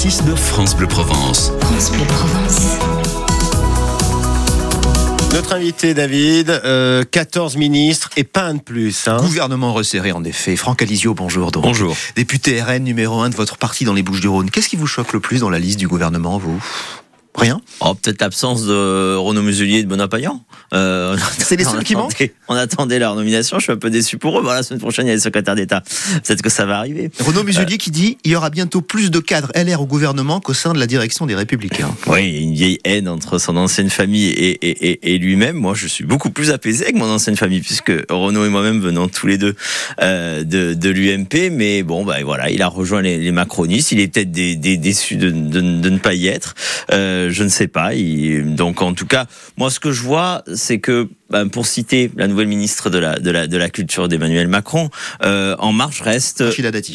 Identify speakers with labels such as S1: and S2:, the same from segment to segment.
S1: 6 de France Bleu Provence.
S2: France Bleu Provence.
S3: Notre invité David, euh, 14 ministres et pas un de plus. Hein.
S4: Gouvernement resserré en effet. Franck Alizio, bonjour. Donc.
S3: Bonjour.
S4: Député RN numéro 1 de votre parti dans les Bouches-du-Rhône. Qu'est-ce qui vous choque le plus dans la liste du gouvernement, vous? Rien
S5: Oh, peut-être l'absence de Renaud Muselier et de Bonapayan.
S4: Euh, c'est les seuls qui
S5: manquent On attendait leur nomination, je suis un peu déçu pour eux. Bon, la semaine prochaine, il y a les secrétaires d'État. Peut-être que ça va arriver.
S4: Renaud Muselier euh, qui dit il y aura bientôt plus de cadres LR au gouvernement qu'au sein de la direction des Républicains.
S5: Oui, il y a une vieille haine entre son ancienne famille et, et, et, lui-même. Moi, je suis beaucoup plus apaisé avec mon ancienne famille, puisque Renaud et moi-même venons tous les deux euh, de, de l'UMP. Mais bon, bah, voilà, il a rejoint les, les macronistes. Il est peut-être déçu de, de, de, ne pas y être. Euh, je ne sais pas. Donc, en tout cas, moi, ce que je vois, c'est que ben, pour citer la nouvelle ministre de la de la de la culture d'Emmanuel Macron, euh, en marche reste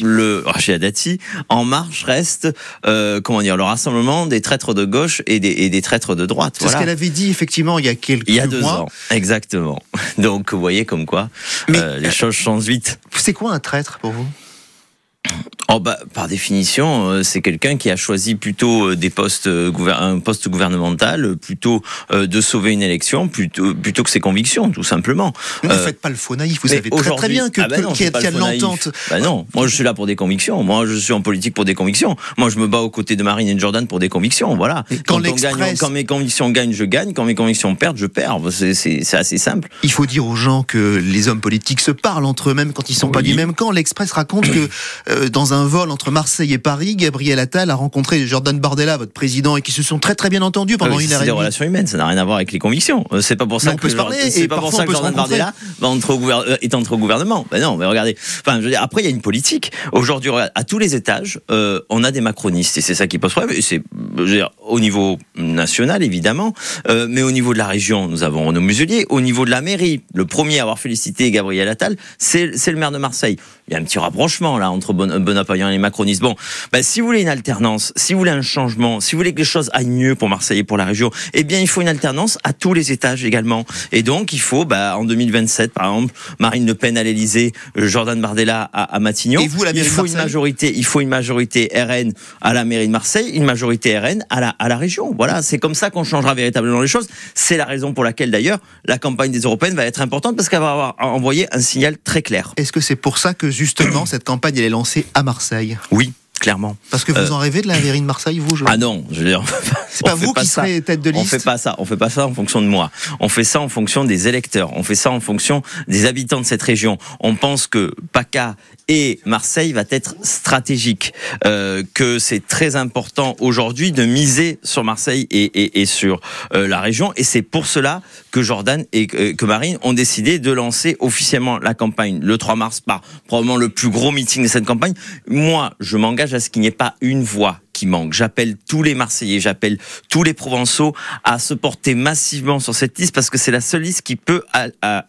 S5: le Rachida Dati. En marche reste euh, comment dire le rassemblement des traîtres de gauche et des, et des traîtres de droite.
S4: C'est ce qu'elle avait dit effectivement il y a quelques
S5: mois. Il y a deux
S4: mois.
S5: ans, exactement. Donc vous voyez comme quoi euh, les choses changent vite.
S4: C'est quoi un traître pour vous?
S5: Bah, par définition, euh, c'est quelqu'un qui a choisi plutôt euh, des postes euh, un poste gouvernemental, plutôt de sauver une élection, plutôt plutôt que ses convictions, tout simplement.
S4: Ne faites pas le faux naïf. Vous savez très, très bien que
S5: ah bah
S4: qu'il y a de l'entente.
S5: Bah non, moi je suis là pour des convictions. Moi je suis en politique pour des convictions. Moi je me bats aux côtés de Marine et Jordan pour des convictions. Voilà.
S4: quand,
S5: gagne, quand mes convictions gagnent, je gagne. Quand mes convictions perdent, je perds. C'est assez simple.
S4: Il faut dire aux gens que les hommes politiques se parlent entre eux-mêmes quand ils sont pas du même camp. L'Express raconte que dans un un vol entre Marseille et Paris, Gabriel Attal a rencontré Jordan Bardella, votre président, et qui se sont très très bien entendus pendant
S5: ah
S4: une heure
S5: et demie. C'est
S4: des
S5: relations humaines, ça n'a rien à voir avec les convictions. Euh, c'est pas pour ça
S4: on
S5: que
S4: peut se parler.
S5: C'est pas pour ça que Jordan Bardella va entre au euh, est entre au gouvernement. Ben non, mais regardez. Enfin, je veux dire, après il y a une politique. Aujourd'hui, à tous les étages, euh, on a des macronistes et c'est ça qui pose problème. C'est au niveau national évidemment, mais au niveau de la région, nous avons Renaud Muselier. Au niveau de la mairie, le premier à avoir félicité Gabriel Attal, c'est le maire de Marseille. Il y a un petit rapprochement là entre bon, et les macronistes. Bon, ben, si vous voulez une alternance, si vous voulez un changement, si vous voulez que les choses aillent mieux pour Marseille et pour la région, eh bien il faut une alternance à tous les étages également. Et donc il faut, bah, en 2027 par exemple, Marine Le Pen à l'Elysée, Jordan Bardella à, à Matignon.
S4: Et vous, la
S5: il faut une majorité, il faut une majorité RN à la mairie de Marseille, une majorité RN à la à la région. Voilà, c'est comme ça qu'on changera véritablement les choses. C'est la raison pour laquelle d'ailleurs la campagne des européennes va être importante parce qu'elle va avoir envoyé un signal très clair.
S4: Est-ce que c'est pour ça que justement cette campagne elle est lancée à Marseille.
S5: Oui clairement.
S4: Parce que vous euh, en rêvez de la mairie de Marseille, vous
S5: Ah non, je veux dire,
S4: c'est pas vous qui serez tête de liste.
S5: On fait pas ça. On fait pas ça en fonction de moi. On fait ça en fonction des électeurs. On fait ça en fonction des habitants de cette région. On pense que PACA et Marseille va être stratégique, euh, que c'est très important aujourd'hui de miser sur Marseille et, et, et sur euh, la région. Et c'est pour cela que Jordan et euh, que Marine ont décidé de lancer officiellement la campagne le 3 mars par probablement le plus gros meeting de cette campagne. Moi, je m'engage à ce qu'il n'y ait pas une voix qui manque. J'appelle tous les Marseillais, j'appelle tous les Provençaux à se porter massivement sur cette liste parce que c'est la seule liste qui peut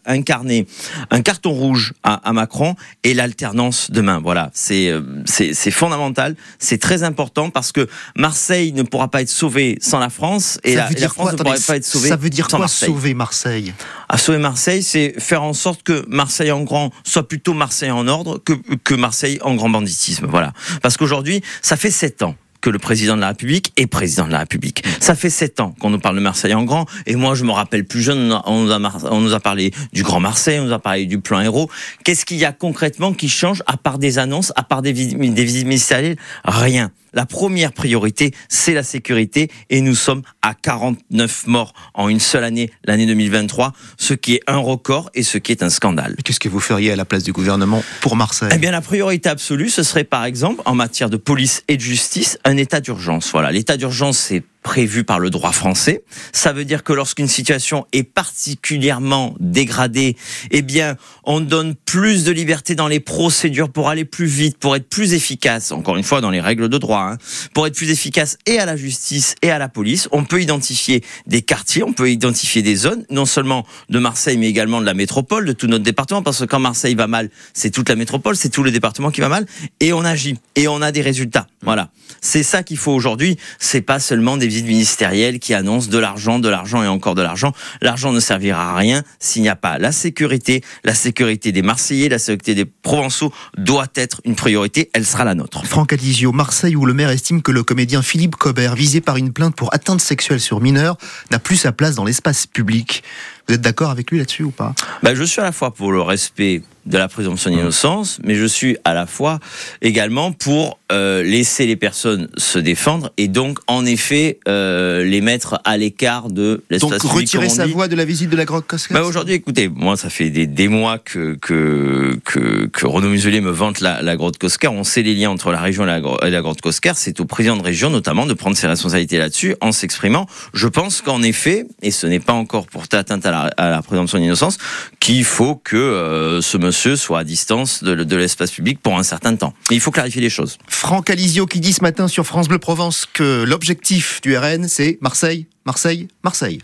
S5: incarner un carton rouge à, Macron et l'alternance demain. Voilà, c'est euh, c'est fondamental, c'est très important parce que Marseille ne pourra pas être sauvé sans la France et, la, France ne pourra pas être sauvée.
S4: Ça veut dire quoi
S5: Marseille.
S4: sauver Marseille?
S5: À sauver Marseille, c'est faire en sorte que Marseille en grand soit plutôt Marseille en ordre que que Marseille en grand banditisme. Voilà, parce qu'aujourd'hui, ça fait sept ans que le président de la République est président de la République. Ça fait sept ans qu'on nous parle de Marseille en grand, et moi je me rappelle plus jeune, on nous a, parlé du Grand Marseille, on nous a parlé du plan héros. Qu'est-ce qu'il y a concrètement qui change, à part des annonces, à part des, des visites ministérielles? Rien. La première priorité, c'est la sécurité et nous sommes à 49 morts en une seule année, l'année 2023, ce qui est un record et ce qui est un scandale.
S4: Qu'est-ce que vous feriez à la place du gouvernement pour Marseille?
S5: Eh bien, la priorité absolue, ce serait par exemple, en matière de police et de justice, un état d'urgence. Voilà, l'état d'urgence, c'est prévu par le droit français. Ça veut dire que lorsqu'une situation est particulièrement dégradée, eh bien, on donne plus de liberté dans les procédures pour aller plus vite, pour être plus efficace, encore une fois, dans les règles de droit, hein, pour être plus efficace et à la justice et à la police. On peut identifier des quartiers, on peut identifier des zones, non seulement de Marseille, mais également de la métropole, de tout notre département, parce que quand Marseille va mal, c'est toute la métropole, c'est tout le département qui va mal, et on agit, et on a des résultats. Voilà. C'est ça qu'il faut aujourd'hui. C'est pas seulement des visites ministérielles qui annoncent de l'argent, de l'argent et encore de l'argent. L'argent ne servira à rien s'il n'y a pas la sécurité. La sécurité des Marseillais, la sécurité des Provençaux doit être une priorité. Elle sera la nôtre.
S4: Franck Adisio, Marseille, où le maire estime que le comédien Philippe Cobert, visé par une plainte pour atteinte sexuelle sur mineur, n'a plus sa place dans l'espace public. Vous êtes d'accord avec lui là-dessus ou pas?
S5: Ben, Je suis à la fois pour le respect de la présomption d'innocence, mais je suis à la fois également pour euh, laisser les personnes se défendre et donc en effet euh, les mettre à l'écart de l'espace public.
S4: Donc retirer sa voix de la visite de la grotte Coscar
S5: bah Aujourd'hui, écoutez, moi ça fait des, des mois que, que, que, que, Renaud Muselier me vante la, la grotte Coscar. On sait les liens entre la région et la, et la grotte Coscar. C'est au président de région notamment de prendre ses responsabilités là-dessus en s'exprimant. Je pense qu'en effet, et ce n'est pas encore pour atteinte à la, à la présomption d'innocence, qu'il faut que euh, ce monsieur soit à distance de, de l'espace public pour un certain temps. Mais il faut clarifier les choses.
S4: Franck Alizio qui dit ce matin sur France Bleu Provence que l'objectif du RN, c'est Marseille, Marseille, Marseille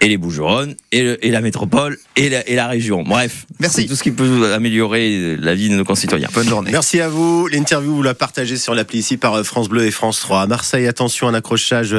S5: et les Bougeronnes, et, et, la métropole, et la, et la région. Bref,
S4: merci.
S5: Tout ce qui peut améliorer la vie de nos concitoyens.
S4: Bonne journée.
S3: Merci à vous. L'interview, vous la partagez sur l'appli ici par France Bleu et France 3. À Marseille, attention, un accrochage.